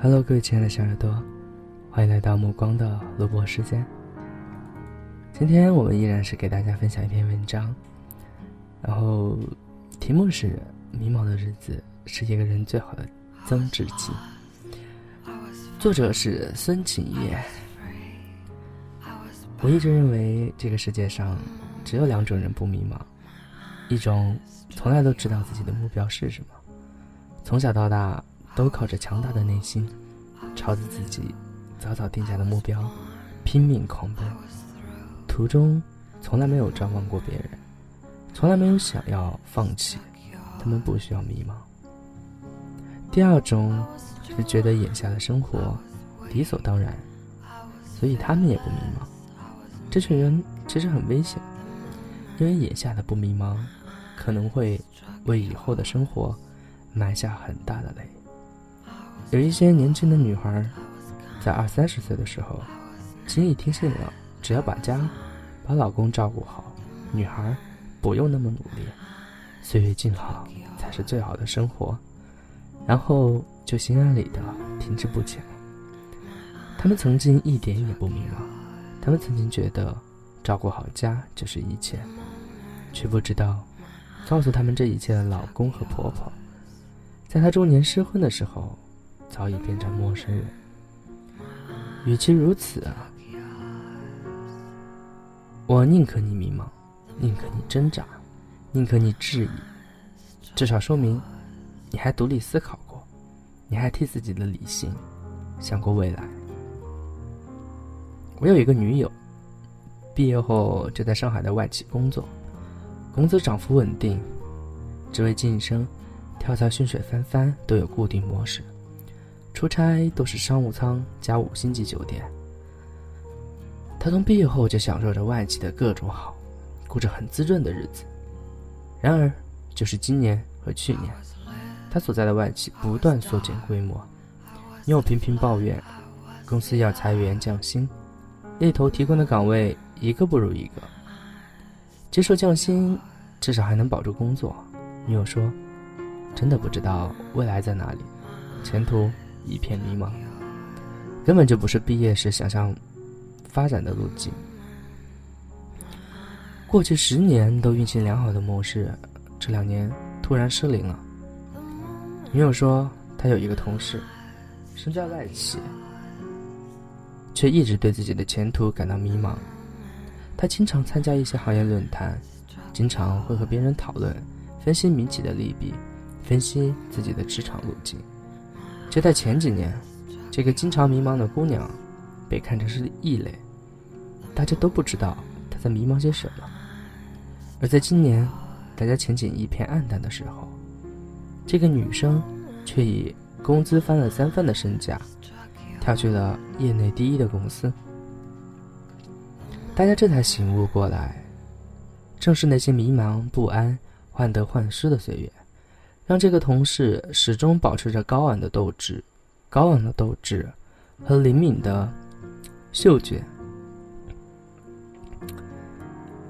Hello，各位亲爱的小耳朵，欢迎来到目光的录播时间。今天我们依然是给大家分享一篇文章，然后题目是《迷茫的日子是一个人最好的增值期》，作者是孙晴叶。我一直认为这个世界上只有两种人不迷茫，一种从来都知道自己的目标是什么，从小到大。都靠着强大的内心，朝着自己早早定下的目标拼命狂奔，途中从来没有张望过别人，从来没有想要放弃。他们不需要迷茫。第二种是觉得眼下的生活理所当然，所以他们也不迷茫。这群人其实很危险，因为眼下的不迷茫，可能会为以后的生活埋下很大的雷。有一些年轻的女孩，在二三十岁的时候，轻易听信了只要把家、把老公照顾好，女孩不用那么努力，岁月静好才是最好的生活，然后就心安理得停滞不前。他们曾经一点也不迷茫，他们曾经觉得照顾好家就是一切，却不知道，告诉他们这一切的老公和婆婆，在她中年失婚的时候。早已变成陌生人。与其如此啊，我宁可你迷茫，宁可你挣扎，宁可你质疑，至少说明你还独立思考过，你还替自己的理性想过未来。我有一个女友，毕业后就在上海的外企工作，工资涨幅稳定，职位晋升、跳槽、薪水翻番都有固定模式。出差都是商务舱加五星级酒店。他从毕业后就享受着外企的各种好，过着很滋润的日子。然而，就是今年和去年，他所在的外企不断缩减规模，又频频抱怨公司要裁员降薪，猎头提供的岗位一个不如一个。接受降薪，至少还能保住工作。女友说：“真的不知道未来在哪里，前途。”一片迷茫，根本就不是毕业时想象发展的路径。过去十年都运行良好的模式，这两年突然失灵了。女友说，她有一个同事，身在外企，却一直对自己的前途感到迷茫。他经常参加一些行业论坛，经常会和别人讨论、分析民企的利弊，分析自己的职场路径。就在前几年，这个经常迷茫的姑娘，被看成是异类，大家都不知道她在迷茫些什么。而在今年，大家前景一片暗淡的时候，这个女生却以工资翻了三番的身价，跳去了业内第一的公司。大家这才醒悟过来，正是那些迷茫不安、患得患失的岁月。让这个同事始终保持着高昂的斗志、高昂的斗志和灵敏的嗅觉，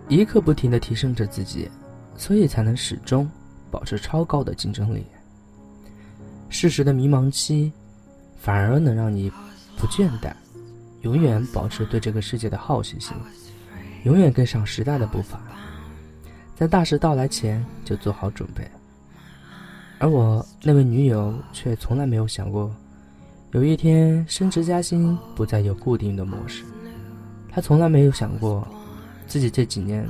一刻不停的提升着自己，所以才能始终保持超高的竞争力。适时的迷茫期，反而能让你不倦怠，永远保持对这个世界的好奇心，永远跟上时代的步伐，在大事到来前就做好准备。而我那位女友却从来没有想过，有一天升职加薪不再有固定的模式。她从来没有想过，自己这几年，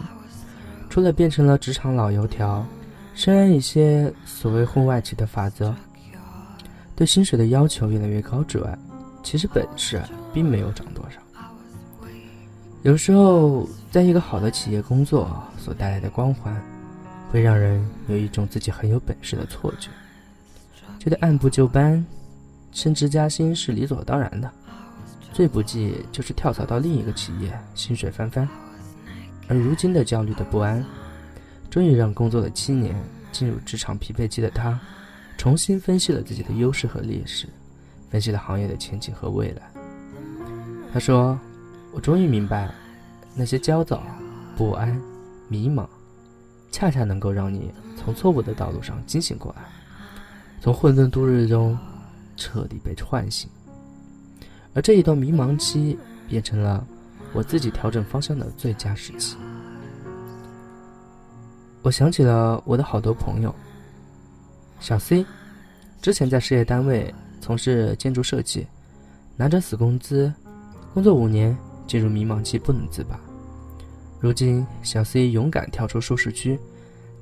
除了变成了职场老油条，深谙一些所谓婚外情的法则，对薪水的要求越来越高之外，其实本事并没有涨多少。有时候，在一个好的企业工作所带来的光环。会让人有一种自己很有本事的错觉，觉得按部就班，升职加薪是理所当然的。最不济就是跳槽到另一个企业，薪水翻番。而如今的焦虑的不安，终于让工作了七年、进入职场匹配期的他，重新分析了自己的优势和劣势，分析了行业的前景和未来。他说：“我终于明白，那些焦躁、不安、迷茫。”恰恰能够让你从错误的道路上惊醒过来，从混沌度日中彻底被唤醒。而这一段迷茫期变成了我自己调整方向的最佳时期。我想起了我的好多朋友，小 C，之前在事业单位从事建筑设计，拿着死工资，工作五年进入迷茫期不能自拔。如今，小 C 勇敢跳出舒适区，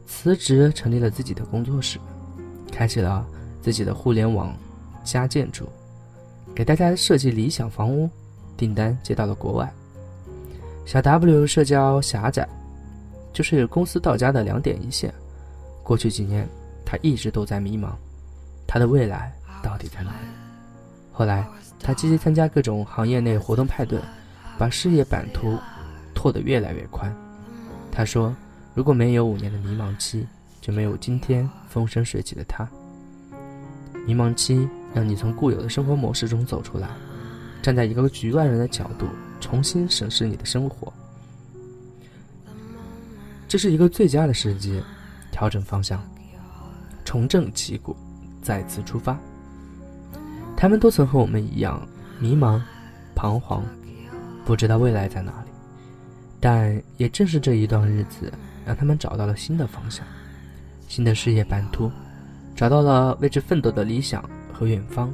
辞职成立了自己的工作室，开启了自己的互联网加建筑。给大家设计理想房屋，订单接到了国外。小 W 社交狭窄，就是公司到家的两点一线。过去几年，他一直都在迷茫，他的未来到底在哪里？后来，他积极参加各种行业内活动派对，把事业版图拓得越来越宽。他说：“如果没有五年的迷茫期，就没有今天风生水起的他。”迷茫期。让你从固有的生活模式中走出来，站在一个局外人的角度重新审视你的生活，这是一个最佳的时机，调整方向，重振旗鼓，再次出发。他们都曾和我们一样迷茫、彷徨，不知道未来在哪，但也正是这一段日子，让他们找到了新的方向，新的事业版图，找到了为之奋斗的理想。和远方，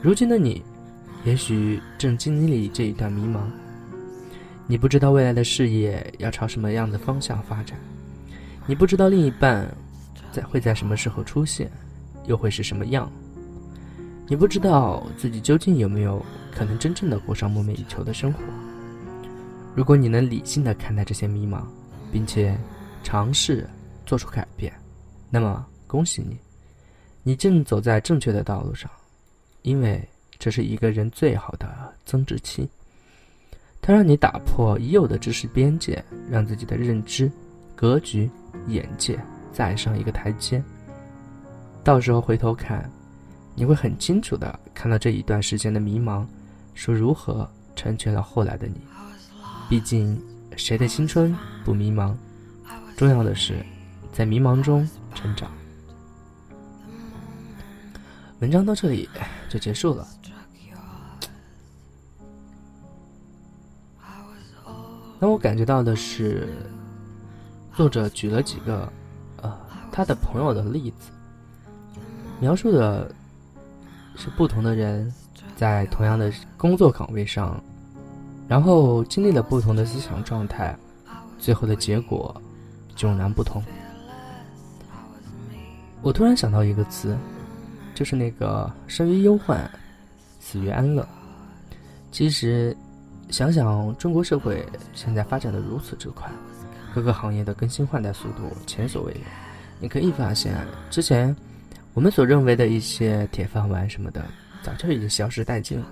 如今的你，也许正经历这一段迷茫。你不知道未来的事业要朝什么样的方向发展，你不知道另一半在会在什么时候出现，又会是什么样。你不知道自己究竟有没有可能真正的过上梦寐以求的生活。如果你能理性的看待这些迷茫，并且尝试做出改变，那么恭喜你。你正走在正确的道路上，因为这是一个人最好的增值期。它让你打破已有的知识边界，让自己的认知、格局、眼界再上一个台阶。到时候回头看，你会很清楚的看到这一段时间的迷茫，是如何成全了后来的你。毕竟，谁的青春不迷茫？重要的是，在迷茫中成长。文章到这里就结束了。那我感觉到的是，作者举了几个呃他的朋友的例子，描述的是不同的人在同样的工作岗位上，然后经历了不同的思想状态，最后的结果迥然不同。我突然想到一个词。就是那个生于忧患，死于安乐。其实，想想中国社会现在发展的如此之快，各个行业的更新换代速度前所未有。你可以发现，之前我们所认为的一些铁饭碗什么的，早就已经消失殆尽了。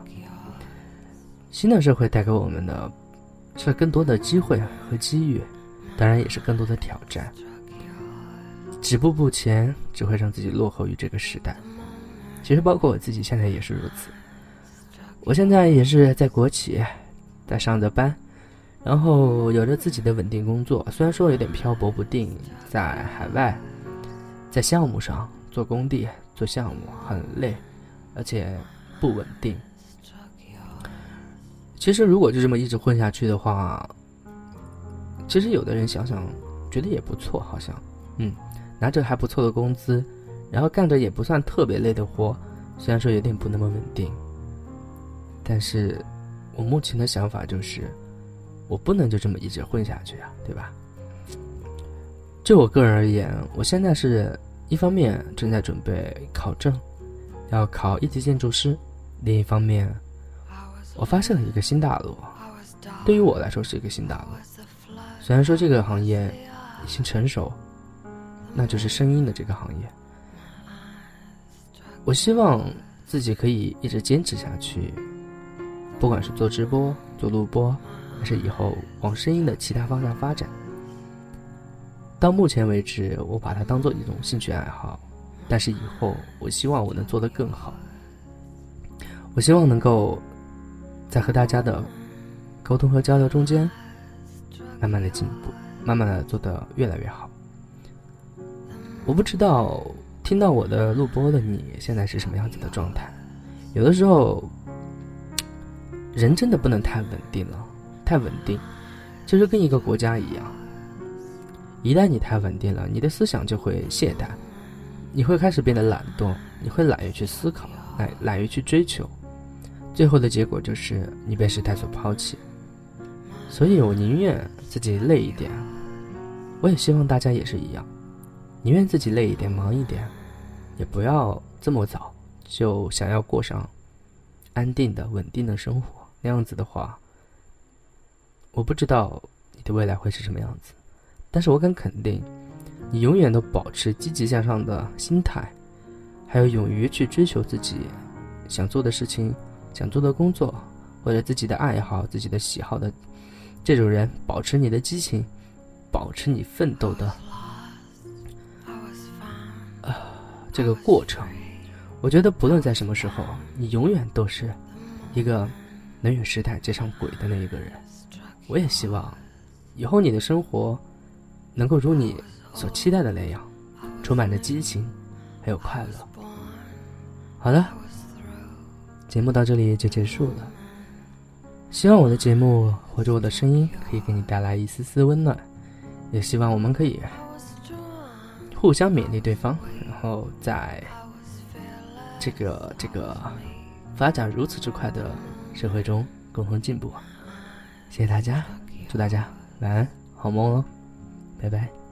新的社会带给我们的，是更多的机会和机遇，当然也是更多的挑战。止步不前，只会让自己落后于这个时代。其实包括我自己现在也是如此。我现在也是在国企，在上着班，然后有着自己的稳定工作。虽然说有点漂泊不定，在海外，在项目上做工地做项目很累，而且不稳定。其实如果就这么一直混下去的话，其实有的人想想觉得也不错，好像，嗯，拿着还不错的工资。然后干着也不算特别累的活，虽然说有点不那么稳定，但是我目前的想法就是，我不能就这么一直混下去啊，对吧？就我个人而言，我现在是一方面正在准备考证，要考一级建筑师；另一方面，我发现了一个新大陆，对于我来说是一个新大陆。虽然说这个行业已经成熟，那就是声音的这个行业。我希望自己可以一直坚持下去，不管是做直播、做录播，还是以后往声音的其他方向发展。到目前为止，我把它当做一种兴趣爱好，但是以后我希望我能做得更好。我希望能够在和大家的沟通和交流中间，慢慢的进步，慢慢的做得越来越好。我不知道。听到我的录播的你现在是什么样子的状态？有的时候，人真的不能太稳定了，太稳定，就是跟一个国家一样。一旦你太稳定了，你的思想就会懈怠，你会开始变得懒惰，你会懒于去思考，懒懒于去追求，最后的结果就是你被时代所抛弃。所以我宁愿自己累一点，我也希望大家也是一样，宁愿自己累一点、忙一点，也不要这么早。就想要过上安定的、稳定的生活，那样子的话，我不知道你的未来会是什么样子，但是我敢肯定，你永远都保持积极向上的心态，还有勇于去追求自己想做的事情、想做的工作，或者自己的爱好、自己的喜好的这种人，保持你的激情，保持你奋斗的啊这个过程。我觉得不论在什么时候，你永远都是一个能与时代接上轨的那一个人。我也希望以后你的生活能够如你所期待的那样，充满着激情，还有快乐。好了，节目到这里就结束了。希望我的节目或者我的声音可以给你带来一丝丝温暖，也希望我们可以互相勉励对方，然后在。这个这个发展如此之快的社会中，共同进步。谢谢大家，祝大家晚安，好梦哦，拜拜。